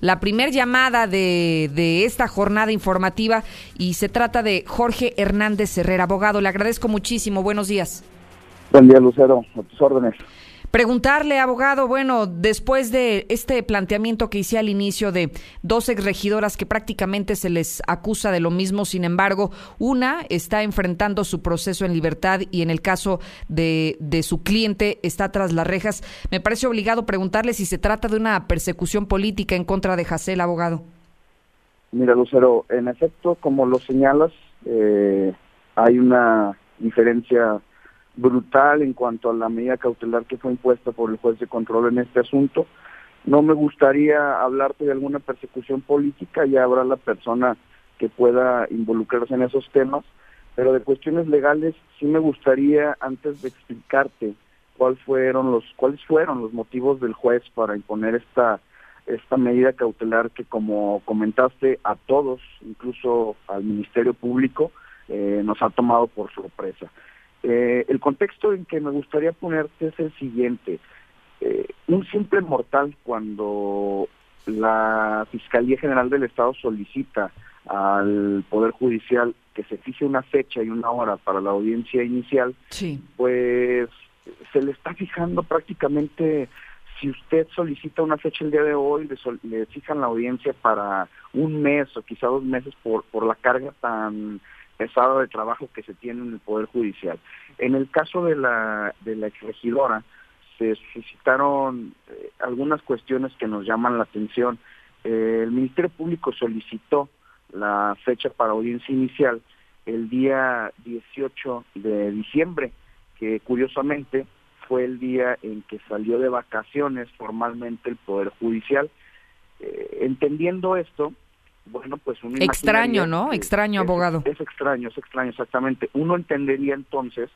la primer llamada de, de esta jornada informativa y se trata de Jorge Hernández Herrera, abogado. Le agradezco muchísimo. Buenos días. Buen día, Lucero. A tus órdenes. Preguntarle, abogado, bueno, después de este planteamiento que hice al inicio de dos exregidoras que prácticamente se les acusa de lo mismo, sin embargo, una está enfrentando su proceso en libertad y en el caso de, de su cliente está tras las rejas, me parece obligado preguntarle si se trata de una persecución política en contra de Jacel, abogado. Mira, Lucero, en efecto, como lo señalas, eh, hay una diferencia brutal en cuanto a la medida cautelar que fue impuesta por el juez de control en este asunto. No me gustaría hablarte de alguna persecución política, ya habrá la persona que pueda involucrarse en esos temas, pero de cuestiones legales sí me gustaría antes de explicarte cuál fueron los cuáles fueron los motivos del juez para imponer esta esta medida cautelar que como comentaste a todos, incluso al Ministerio Público, eh, nos ha tomado por sorpresa. Eh, el contexto en que me gustaría ponerte es el siguiente. Eh, un simple mortal cuando la Fiscalía General del Estado solicita al Poder Judicial que se fije una fecha y una hora para la audiencia inicial, pues se le está fijando prácticamente, si usted solicita una fecha el día de hoy, le, le fijan la audiencia para un mes o quizá dos meses por, por la carga tan pesado de trabajo que se tiene en el Poder Judicial. En el caso de la, de la exregidora, se suscitaron eh, algunas cuestiones que nos llaman la atención. Eh, el Ministerio Público solicitó la fecha para audiencia inicial el día 18 de diciembre, que curiosamente fue el día en que salió de vacaciones formalmente el Poder Judicial. Eh, entendiendo esto, bueno, pues un Extraño, ¿no? Extraño, abogado. Es extraño, es extraño, exactamente. Uno entendería entonces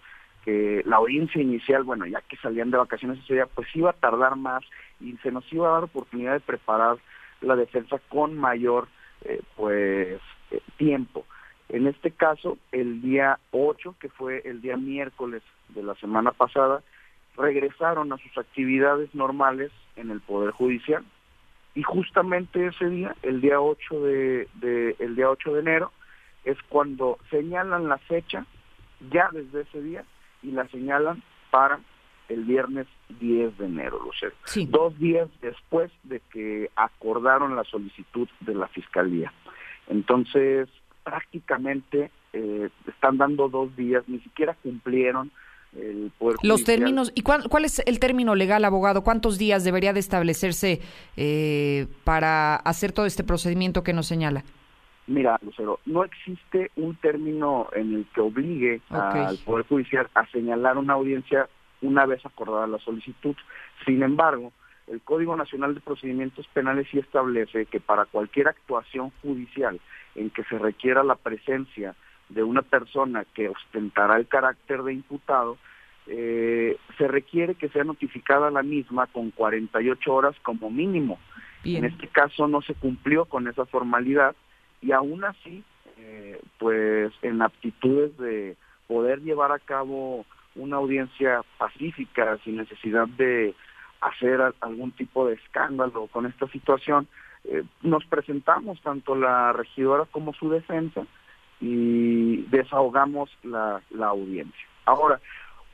que la audiencia inicial, bueno, ya que salían de vacaciones ese día, pues iba a tardar más y se nos iba a dar oportunidad de preparar la defensa con mayor, eh, pues, eh, tiempo. En este caso, el día 8, que fue el día miércoles de la semana pasada, regresaron a sus actividades normales en el Poder Judicial y justamente ese día, el día 8 de, el día 8 de enero, es cuando señalan la fecha ya desde ese día y la señalan para el viernes 10 de enero, Lucero. Dos días después de que acordaron la solicitud de la Fiscalía. Entonces, prácticamente eh, están dando dos días, ni siquiera cumplieron los términos, ¿y cuál, es el término legal, abogado? ¿Cuántos días debería de establecerse eh, para hacer todo este procedimiento que nos señala? Mira, Lucero, no existe un término en el que obligue al Poder Judicial a señalar una audiencia una vez acordada la solicitud. Sin embargo, el Código Nacional de Procedimientos Penales sí establece que para cualquier actuación judicial en que se requiera la presencia de una persona que ostentará el carácter de imputado, eh, se requiere que sea notificada la misma con 48 horas como mínimo. En este caso no se cumplió con esa formalidad y aún así, eh, pues en aptitudes de poder llevar a cabo una audiencia pacífica sin necesidad de hacer algún tipo de escándalo con esta situación, eh, nos presentamos tanto la regidora como su defensa y desahogamos la, la audiencia. Ahora,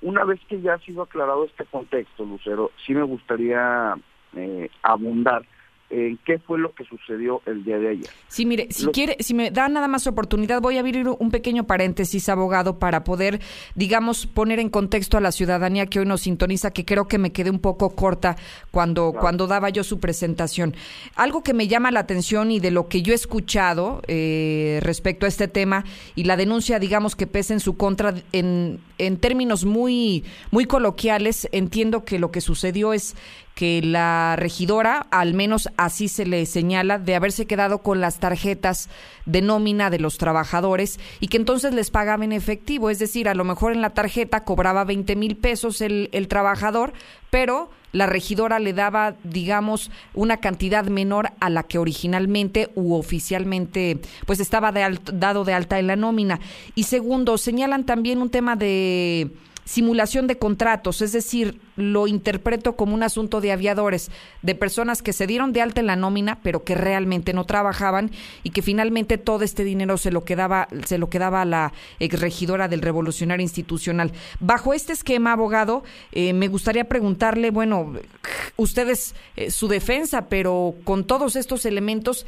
una vez que ya ha sido aclarado este contexto, Lucero, sí me gustaría eh, abundar qué fue lo que sucedió el día de ayer. Sí, mire, si quiere, si me da nada más oportunidad, voy a abrir un pequeño paréntesis, abogado, para poder, digamos, poner en contexto a la ciudadanía que hoy nos sintoniza, que creo que me quedé un poco corta cuando, cuando daba yo su presentación. Algo que me llama la atención y de lo que yo he escuchado eh, respecto a este tema y la denuncia, digamos, que pesa en su contra, en, en términos muy, muy coloquiales, entiendo que lo que sucedió es que la regidora, al menos así se le señala, de haberse quedado con las tarjetas de nómina de los trabajadores y que entonces les pagaba en efectivo. Es decir, a lo mejor en la tarjeta cobraba 20 mil pesos el, el trabajador, pero la regidora le daba, digamos, una cantidad menor a la que originalmente u oficialmente pues estaba de dado de alta en la nómina. Y segundo, señalan también un tema de simulación de contratos, es decir, lo interpreto como un asunto de aviadores, de personas que se dieron de alta en la nómina, pero que realmente no trabajaban y que finalmente todo este dinero se lo quedaba, se lo quedaba a la exregidora del Revolucionario Institucional. Bajo este esquema, abogado, eh, me gustaría preguntarle, bueno, ustedes eh, su defensa, pero con todos estos elementos,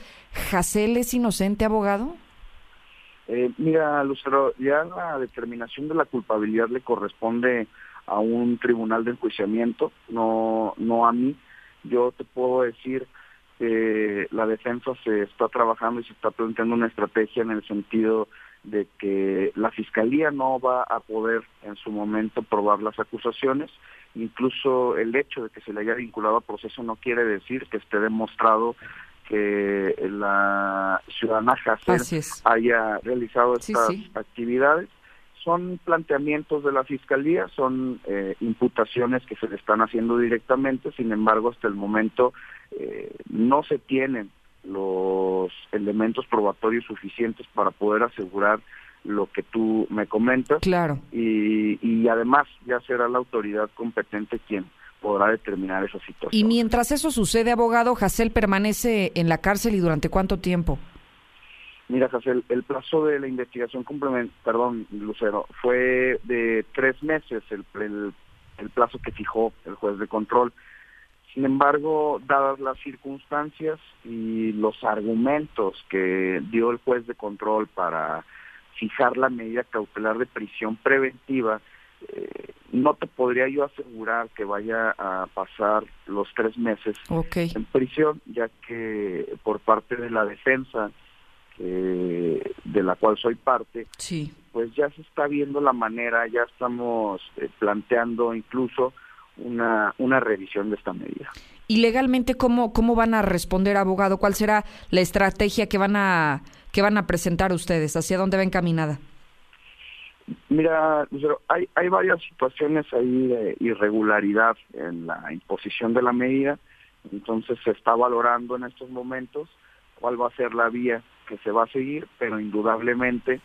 ¿Jacel es inocente, abogado? Eh, mira, Lucero, ya la determinación de la culpabilidad le corresponde a un tribunal de enjuiciamiento, no, no a mí. Yo te puedo decir que la defensa se está trabajando y se está planteando una estrategia en el sentido de que la fiscalía no va a poder en su momento probar las acusaciones. Incluso el hecho de que se le haya vinculado a proceso no quiere decir que esté demostrado que la ciudadana Hacer haya realizado estas actividades. Son planteamientos de la Fiscalía, son eh, imputaciones que se le están haciendo directamente, sin embargo, hasta el momento eh, no se tienen los elementos probatorios suficientes para poder asegurar lo que tú me comentas. Claro. Y, y además ya será la autoridad competente quien podrá determinar esa situación. Y mientras eso sucede, abogado, Jacel permanece en la cárcel y durante cuánto tiempo? Mira, Jacel, el plazo de la investigación complementaria, perdón, Lucero, fue de tres meses el, el, plazo que fijó el juez de control. Sin embargo, dadas las circunstancias y los argumentos que dio el juez de control para fijar la medida cautelar de prisión preventiva, eh, no te podría yo asegurar que vaya a pasar los tres meses en prisión, ya que por parte de la defensa, de la cual soy parte, sí. pues ya se está viendo la manera, ya estamos eh, planteando incluso una, una revisión de esta medida. ¿Y legalmente cómo, cómo van a responder, abogado? ¿Cuál será la estrategia que van a, que van a presentar ustedes? ¿Hacia dónde va encaminada? Mira, hay, hay varias situaciones ahí de irregularidad en la imposición de la medida, entonces se está valorando en estos momentos cuál va a ser la vía que se va a seguir, pero indudablemente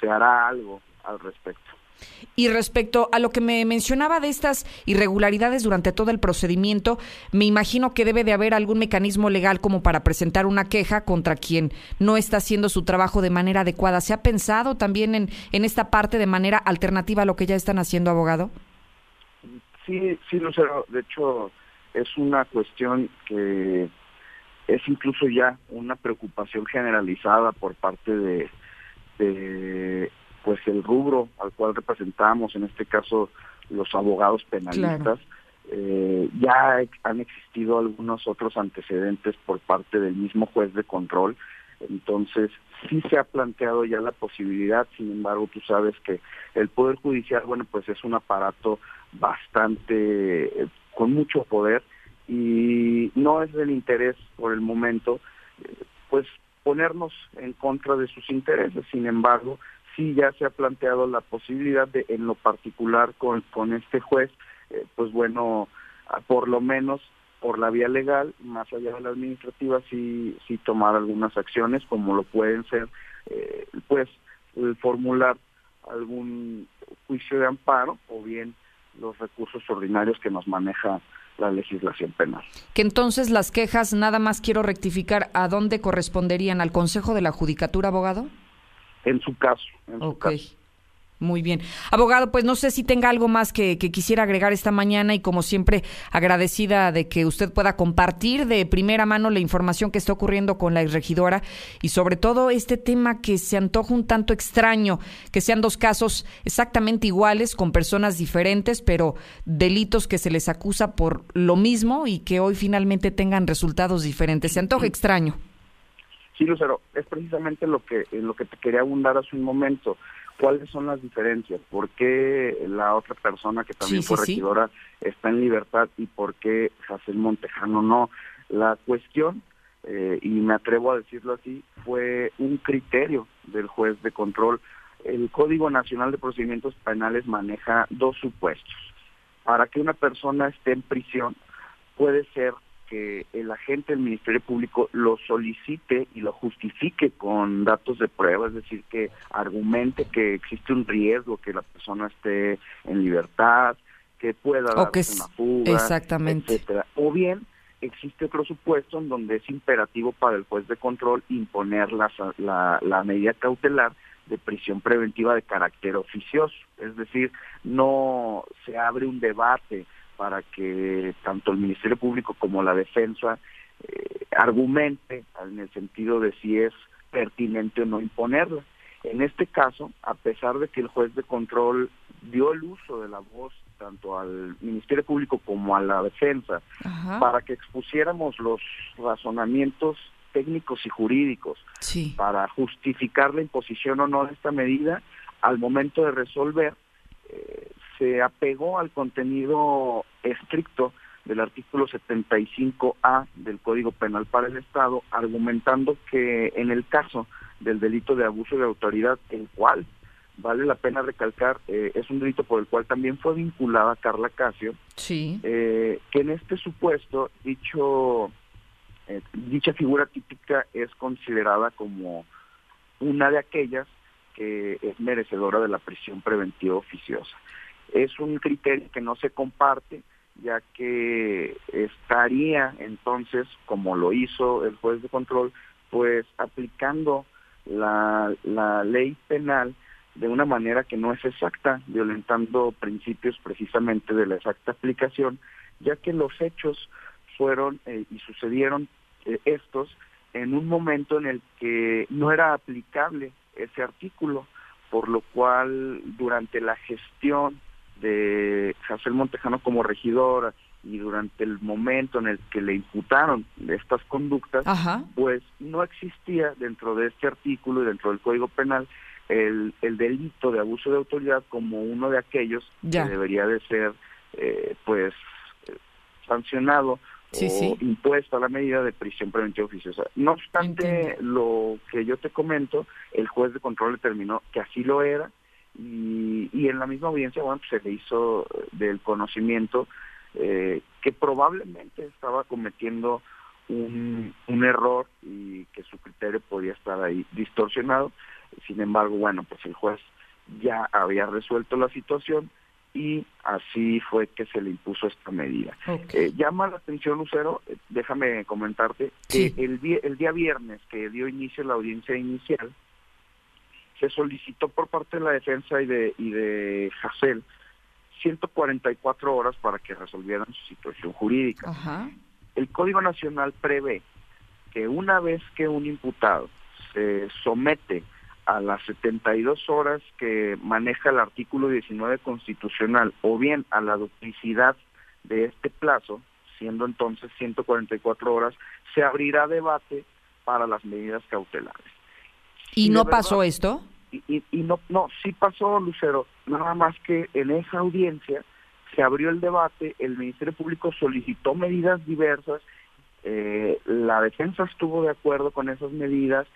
se hará algo al respecto. Y respecto a lo que me mencionaba de estas irregularidades durante todo el procedimiento, me imagino que debe de haber algún mecanismo legal como para presentar una queja contra quien no está haciendo su trabajo de manera adecuada. ¿Se ha pensado también en, en esta parte de manera alternativa a lo que ya están haciendo, abogado? Sí, sí, Lucero. De hecho, es una cuestión que es incluso ya una preocupación generalizada por parte de, de pues el rubro al cual representamos, en este caso los abogados penalistas, eh, ya han existido algunos otros antecedentes por parte del mismo juez de control, entonces sí se ha planteado ya la posibilidad, sin embargo tú sabes que el Poder Judicial, bueno, pues es un aparato bastante, con mucho poder y no es del interés por el momento, eh, pues ponernos en contra de sus intereses, sin embargo, sí ya se ha planteado la posibilidad de, en lo particular con, con este juez, eh, pues bueno, por lo menos por la vía legal, más allá de la administrativa, sí, sí tomar algunas acciones, como lo pueden ser, eh, pues, formular algún juicio de amparo o bien los recursos ordinarios que nos maneja la legislación penal. Que entonces las quejas, nada más quiero rectificar, ¿a dónde corresponderían? ¿Al Consejo de la Judicatura, abogado? En su caso. En Muy bien. Abogado, pues no sé si tenga algo más que, quisiera agregar esta mañana y como siempre agradecida de que usted pueda compartir de primera mano la información que está ocurriendo con la regidora y sobre todo este tema que se antoja un tanto extraño, que sean dos casos exactamente iguales con personas diferentes, pero delitos que se les acusa por lo mismo y que hoy finalmente tengan resultados diferentes. Se antoja extraño. Sí, Lucero, es precisamente lo que, lo que te quería abundar hace un momento. ¿Cuáles son las diferencias? ¿Por qué la otra persona que también fue regidora está en libertad y por qué Jacel Montejano no? La cuestión, eh, y me atrevo a decirlo así, fue un criterio del juez de control. El Código Nacional de Procedimientos Penales maneja dos supuestos. Para que una persona esté en prisión, puede ser que el agente del Ministerio Público lo solicite y lo justifique con datos de prueba, es decir, que argumente que existe un riesgo que la persona esté en libertad, que pueda dar una fuga, exactamente. etcétera. O bien existe otro supuesto en donde es imperativo para el juez de control imponer la, la medida cautelar de prisión preventiva de carácter oficioso, es decir, no se abre un debate para que tanto el Ministerio Público como la defensa eh, argumente en el sentido de si es pertinente o no imponerla. En este caso, a pesar de que el juez de control dio el uso de la voz tanto al Ministerio Público como a la defensa para que expusiéramos los razonamientos técnicos y jurídicos para justificar la imposición o no de esta medida, al momento de resolver, se apegó al contenido estricto del artículo 75A del Código Penal para el Estado, argumentando que en el caso del delito de abuso de autoridad, el cual, vale la pena recalcar, eh, es un delito por el cual también fue vinculada Carla Casio, sí. Eh, que en este supuesto, dicho, eh, dicha figura típica es considerada como una de aquellas que es merecedora de la prisión preventiva oficiosa. Es un criterio que no se comparte, ya que estaría entonces, como lo hizo el juez de control, pues aplicando la, la ley penal de una manera que no es exacta, violentando principios precisamente de la exacta aplicación, ya que los hechos fueron eh, y sucedieron eh, estos en un momento en el que no era aplicable ese artículo, por lo cual durante la gestión de Jacel Montejano como regidora y durante el momento en el que le imputaron estas conductas, pues no existía dentro de este artículo y dentro del Código Penal el, el delito de abuso de autoridad como uno de aquellos que debería de ser eh, pues sancionado o impuesto a la medida de prisión preventiva oficiosa. No obstante lo que yo te comento, el juez de control determinó que así lo era y, y en la misma audiencia, bueno, pues se le hizo del conocimiento eh, que probablemente estaba cometiendo un, un error y que su criterio podía estar ahí distorsionado. Sin embargo, bueno, pues el juez ya había resuelto la situación y así fue que se le impuso esta medida. Eh, llama la atención, Lucero, eh, déjame comentarte, que el, día, el día viernes que dio inicio la audiencia inicial, se solicitó por parte de la defensa y de, y de 144 horas para que resolvieran su situación jurídica. El Código Nacional prevé que una vez que un imputado se somete a las 72 horas que maneja el artículo 19 constitucional o bien a la duplicidad de este plazo, siendo entonces 144 horas, se abrirá debate para las medidas cautelares. ¿Y no pasó esto? Y, y, no, no, sí pasó, Lucero, nada más que en esa audiencia se abrió el debate, el Ministerio Público solicitó medidas diversas, eh, la defensa estuvo de acuerdo con esas medidas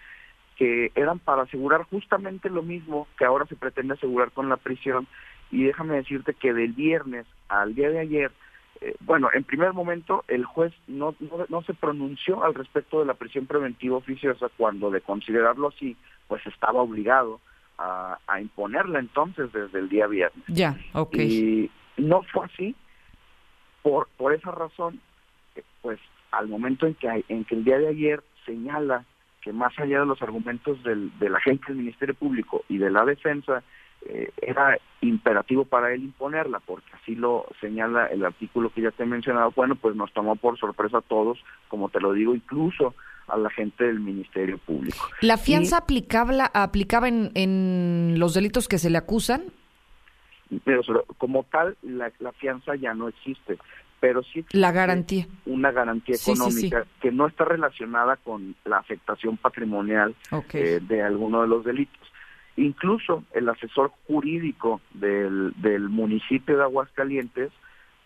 que eran para asegurar justamente lo mismo que ahora se pretende asegurar con la prisión y déjame decirte que del viernes al día de ayer eh, bueno, en primer momento el juez no, no, se pronunció al respecto de la prisión preventiva oficiosa cuando de considerarlo así, pues estaba obligado a, imponerla entonces desde el día viernes. Ya, ok. Y no fue así, por, por esa razón, eh, pues al momento en que, en que el día de ayer señala que más allá de los argumentos del, de la gente del Ministerio Público y de la defensa, eh, era imperativo para él imponerla, porque así lo señala el artículo que ya te he mencionado, bueno, pues nos tomó por sorpresa a todos, como te lo digo, incluso a la gente del Ministerio Público. ¿La fianza aplicable, aplicaba en, en los delitos que se le acusan? Pero como tal, la, fianza ya no existe, pero sí existe la garantía. una garantía económica que no está relacionada con la afectación patrimonial eh, de alguno de los delitos. Incluso el asesor jurídico del, del municipio de Aguascalientes,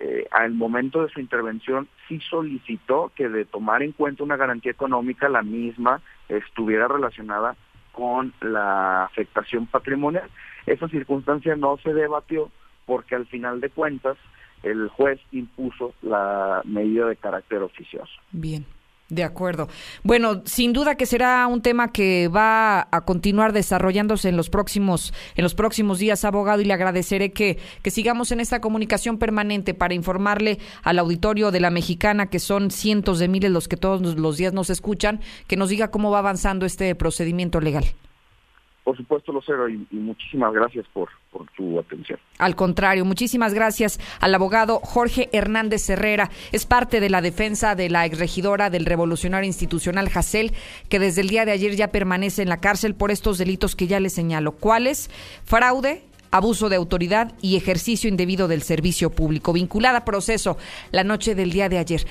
eh, al momento de su intervención, sí solicitó que de tomar en cuenta una garantía económica, la misma estuviera relacionada con la afectación patrimonial. Esa circunstancia no se debatió porque al final de cuentas el juez impuso la medida de carácter oficioso. Bien. De acuerdo. Bueno, sin duda que será un tema que va a continuar desarrollándose en los próximos en los próximos días, abogado, y le agradeceré que, que sigamos en esta comunicación permanente para informarle al auditorio de la Mexicana, que son cientos de miles los que todos los días nos escuchan, que nos diga cómo va avanzando este procedimiento legal. Por supuesto, Lucero, y, y muchísimas gracias por, por tu atención. Al contrario, muchísimas gracias al abogado Jorge Hernández Herrera. Es parte de la defensa de la exregidora del Revolucionario Institucional Jacel, que desde el día de ayer ya permanece en la cárcel por estos delitos que ya le señalo. ¿Cuáles? Fraude, abuso de autoridad y ejercicio indebido del servicio público, vinculada a proceso la noche del día de ayer.